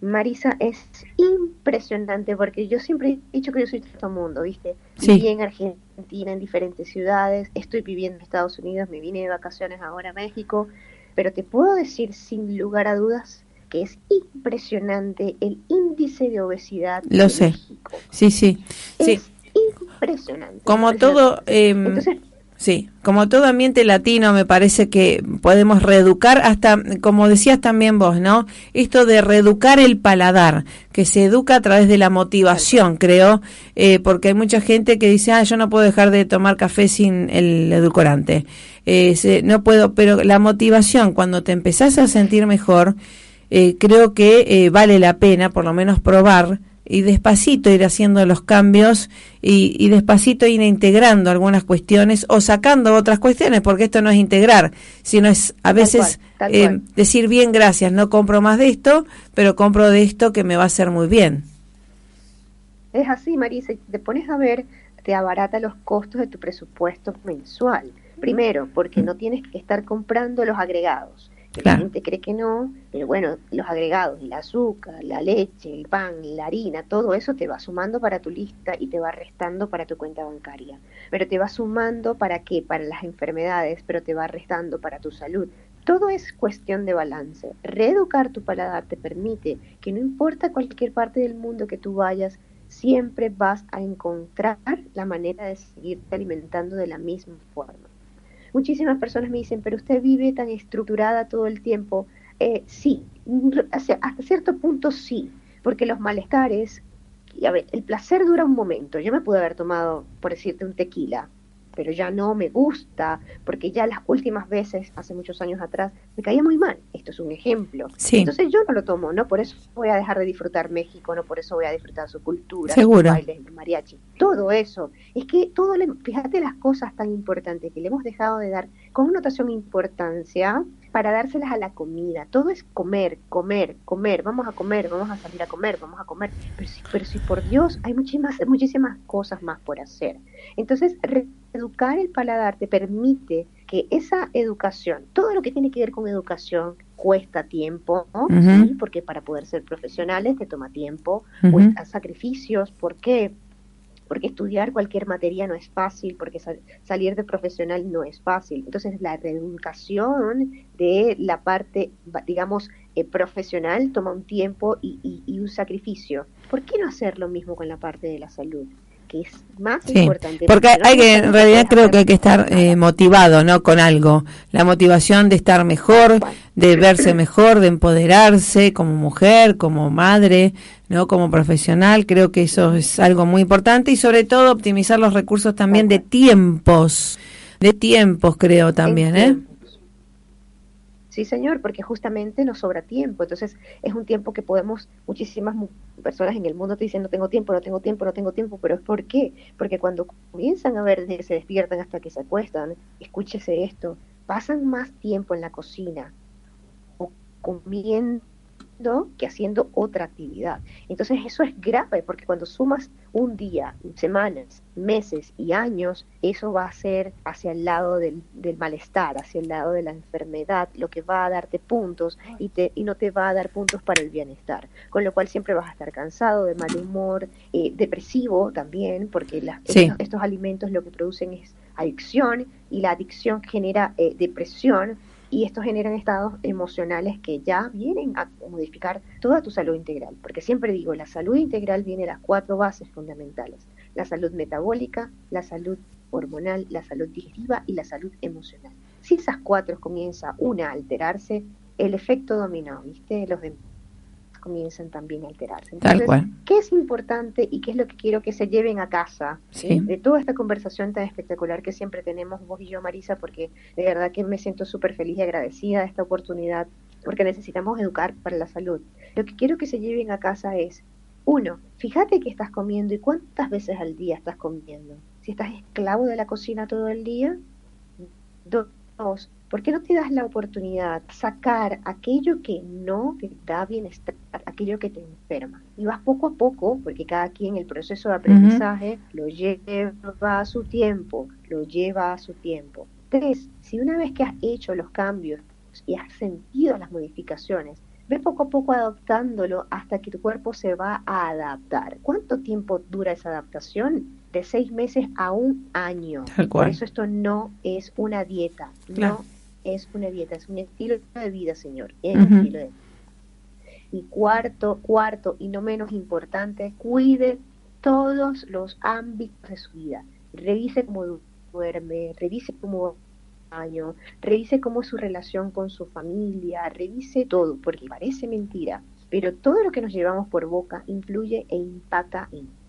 Marisa es impresionante porque yo siempre he dicho que yo soy todo mundo, ¿viste? Viví en Argentina, en diferentes ciudades, estoy viviendo en Estados Unidos, me vine de vacaciones ahora a México, pero te puedo decir sin lugar a dudas que es impresionante el índice de obesidad. Lo sé. Sí, sí. Es impresionante. Como todo... Em, Sí, como todo ambiente latino me parece que podemos reeducar hasta, como decías también vos, ¿no? Esto de reeducar el paladar, que se educa a través de la motivación, creo, eh, porque hay mucha gente que dice, ah, yo no puedo dejar de tomar café sin el edulcorante. Eh, no puedo, pero la motivación, cuando te empezás a sentir mejor, eh, creo que vale la pena por lo menos probar y despacito ir haciendo los cambios y, despacito ir integrando algunas cuestiones o sacando otras cuestiones, porque esto no es integrar, sino es a veces eh, decir bien gracias, no compro más de esto, pero compro de esto que me va a hacer muy bien. Es así, Marisa, te pones a ver te abarata los costos de tu presupuesto mensual. Primero, porque no tienes que estar comprando los agregados. La gente cree que no, pero bueno, los agregados, el azúcar, la leche, el pan, la harina, todo eso te va sumando para tu lista y te va restando para tu cuenta bancaria. Pero te va sumando para qué? Para las enfermedades, pero te va restando para tu salud. Todo es cuestión de balance. Reeducar tu paladar te permite que no importa cualquier parte del mundo que tú vayas, siempre vas a encontrar la manera de seguirte alimentando de la misma forma. Muchísimas personas me dicen, pero usted vive tan estructurada todo el tiempo. Eh, sí, hasta cierto punto sí, porque los malestares, ver, el placer dura un momento. Yo me pude haber tomado, por decirte, un tequila, pero ya no me gusta, porque ya las últimas veces, hace muchos años atrás, me caía muy mal. Esto es un ejemplo. Entonces yo no lo tomo, no por eso voy a dejar de disfrutar México, no por eso voy a disfrutar su cultura, Seguro. sus bailes, mariachi, todo eso. Es que todo, le, fíjate las cosas tan importantes que le hemos dejado de dar con notación importancia para dárselas a la comida. Todo es comer, comer, comer, vamos a comer, vamos a salir a comer, vamos a comer. Pero si, pero si por Dios hay muchísimas, muchísimas cosas más por hacer. Entonces, educar el paladar te permite que esa educación, todo lo que tiene que ver con educación, cuesta tiempo, porque para poder ser profesionales te toma tiempo, cuesta sacrificios, ¿por qué? Porque estudiar cualquier materia no es fácil, porque salir de profesional no es fácil. Entonces la reeducación de la parte, digamos, eh, profesional toma un tiempo y, y un sacrificio. ¿Por qué no hacer lo mismo con la parte de la salud? Que es más importante. Porque hay que, en realidad creo que hay que estar eh, motivado, ¿no? Con algo. La motivación de estar mejor, de verse mejor, de empoderarse como mujer, como madre, ¿no? Como profesional. Creo que eso es algo muy importante y sobre todo optimizar los recursos también de tiempos. De tiempos creo también, ¿eh? Sí, señor, porque justamente nos sobra tiempo. Entonces, es un tiempo que podemos, muchísimas personas en el mundo te dicen, no tengo tiempo, no tengo tiempo, no tengo tiempo, pero es por qué? Porque cuando comienzan a ver, se despiertan hasta que se acuestan, escúchese esto, pasan más tiempo en la cocina o comiendo que haciendo otra actividad. Entonces eso es grave porque cuando sumas un día, semanas, meses y años, eso va a ser hacia el lado del, malestar, hacia el lado de la enfermedad, lo que va a darte puntos y, te, y no te va a dar puntos para el bienestar. Con lo cual siempre vas a estar cansado, de mal humor, eh, depresivo también, porque estos, alimentos lo que producen es adicción y la adicción genera eh, depresión y esto generan estados emocionales que ya vienen a modificar toda tu salud integral, porque siempre digo, la salud integral viene de las cuatro bases fundamentales, la salud metabólica, la salud hormonal, la salud digestiva y la salud emocional. Si esas cuatro comienza una a alterarse, el efecto dominó, ¿viste? Los demás comienzan también a alterarse. Tal cual. ¿qué es importante y qué es lo que quiero que se lleven a casa de toda esta conversación tan espectacular que siempre tenemos vos y yo, Marisa? Porque de verdad que me siento súper feliz y agradecida de esta oportunidad, porque necesitamos educar para la salud. Lo que quiero que se lleven a casa es, uno, fíjate qué estás comiendo y cuántas veces al día estás comiendo. Si estás esclavo de la cocina todo el día. Dos, ¿Por qué no te das la oportunidad de sacar aquello que no te da bienestar, aquello que te enferma? Y vas poco a poco, porque cada quien el proceso de aprendizaje lo lleva a su tiempo, lo lleva a su tiempo. Tres, si una vez que has hecho los cambios y has sentido las modificaciones, ve poco a poco adoptándolo hasta que tu cuerpo se va a adaptar. ¿Cuánto tiempo dura esa adaptación? De seis meses a un año. Por eso esto no es una dieta, no es una dieta, es un estilo de vida, Señor. Es un estilo de vida. Y cuarto, cuarto y no menos importante, cuide todos los ámbitos de su vida. Revise cómo duerme, revise cómo año, revise cómo es su relación con su familia, revise todo, porque parece mentira, pero todo lo que nos llevamos por boca influye e impacta en.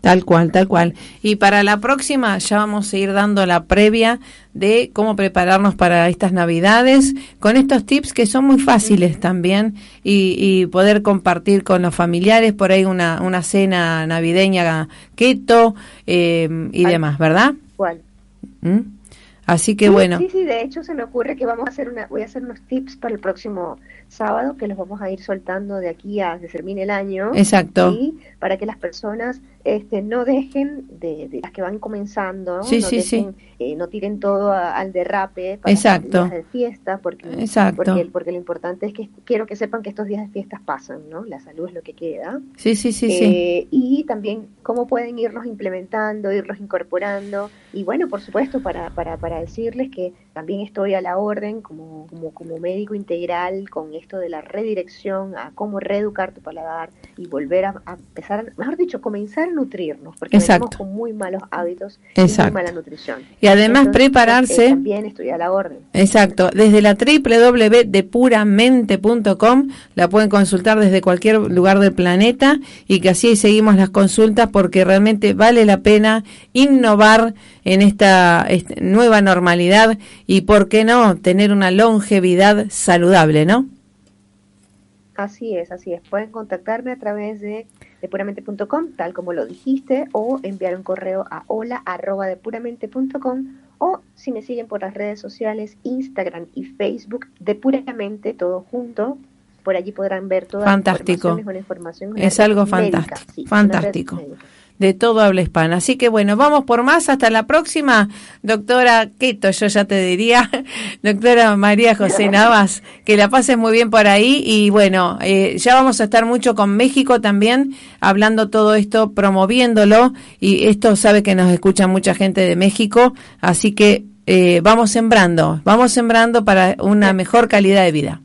Tal cual, tal cual. Y para la próxima ya vamos a ir dando la previa de cómo prepararnos para estas navidades con estos tips que son muy fáciles también y, poder compartir con los familiares por ahí una, una cena navideña keto eh, y demás, ¿verdad? ¿Cuál? ¿Mm? Así que Sí, bueno, Sí, sí, de hecho se me ocurre que vamos a hacer una, voy a hacer unos tips para el próximo sábado que los vamos a ir soltando de aquí a que termine el año. exacto. ¿sí? Para que las personas este, no dejen de, de las que van comenzando, Sí, no sí, sí. dejen, eh, no tiren todo a- al derrape para Exacto. estos días de fiesta, porque, Exacto. porque, porque lo importante es que quiero que sepan que estos días de fiestas pasan, ¿no? La salud es lo que queda. Sí, sí, sí, sí. Eh, y también cómo pueden irlos implementando, irlos incorporando. Y bueno, por supuesto, para, para, para decirles que también estoy a la orden como, como, como médico integral con esto de la redirección a cómo reeducar tu paladar y volver a, a empezar, mejor dicho, comenzar a nutrirnos, porque venimos con muy malos hábitos y muy mala nutrición. Y además Entonces, prepararse. eh, también estoy a la orden. Exacto, desde la www.depuramente.com la pueden consultar desde cualquier lugar del planeta y que así seguimos las consultas porque realmente vale la pena innovar en esta, esta nueva normalidad y por qué no tener una longevidad saludable, ¿no? Así es, así es. Pueden contactarme a través de depuramente.com, tal como lo dijiste, o enviar un correo a hola arroba depuramente.com o si me siguen por las redes sociales, Instagram y Facebook, depuramente, todo junto. Por allí podrán ver toda Fantástico. la información. Es una información Es una algo médica, fantástico, sí, fantástico. De todo habla hispana. Así que bueno, vamos por más. Hasta la próxima, doctora Keto, yo ya te diría, doctora María José Navas, que la pases muy bien por ahí. Y bueno, eh, ya vamos a estar mucho con México también, hablando todo esto, promoviéndolo. Y esto sabe que nos escucha mucha gente de México. Así que eh, vamos sembrando, vamos sembrando para una mejor calidad de vida.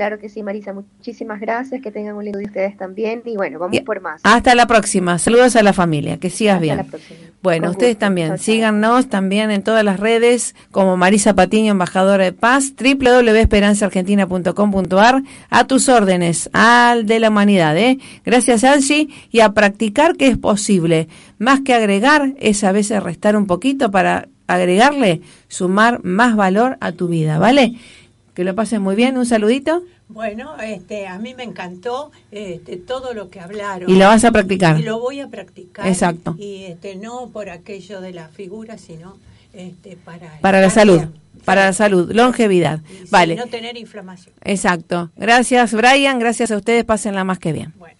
Claro que sí, Marisa. Muchísimas gracias. Que tengan un lindo día ustedes también. Y bueno, vamos Y- por más. Hasta la próxima. Saludos a la familia. Que sigas Hasta bien. la próxima. Bueno, Con ustedes gusto. también. Chao, chao. Síganos también en todas las redes como Marisa Patiño, embajadora de paz, www.esperanzaargentina.com.ar, a tus órdenes, al de la humanidad. ¿eh? Gracias, Angie, y a practicar que es posible. Más que agregar, es a veces restar un poquito para agregarle, sumar más valor a tu vida, ¿vale? Que lo pasen muy bien. Un saludito Bueno, este, a mí me encantó este, todo lo que hablaron. y la vas a practicar. Y lo voy a practicar. Exacto. Y este, no por aquello de la figura, sino este, para... Para la salud, para la salud, longevidad. Y Vale. no tener inflamación. Exacto. Gracias, Brian. Gracias a ustedes. Pásenla más que bien. Bueno.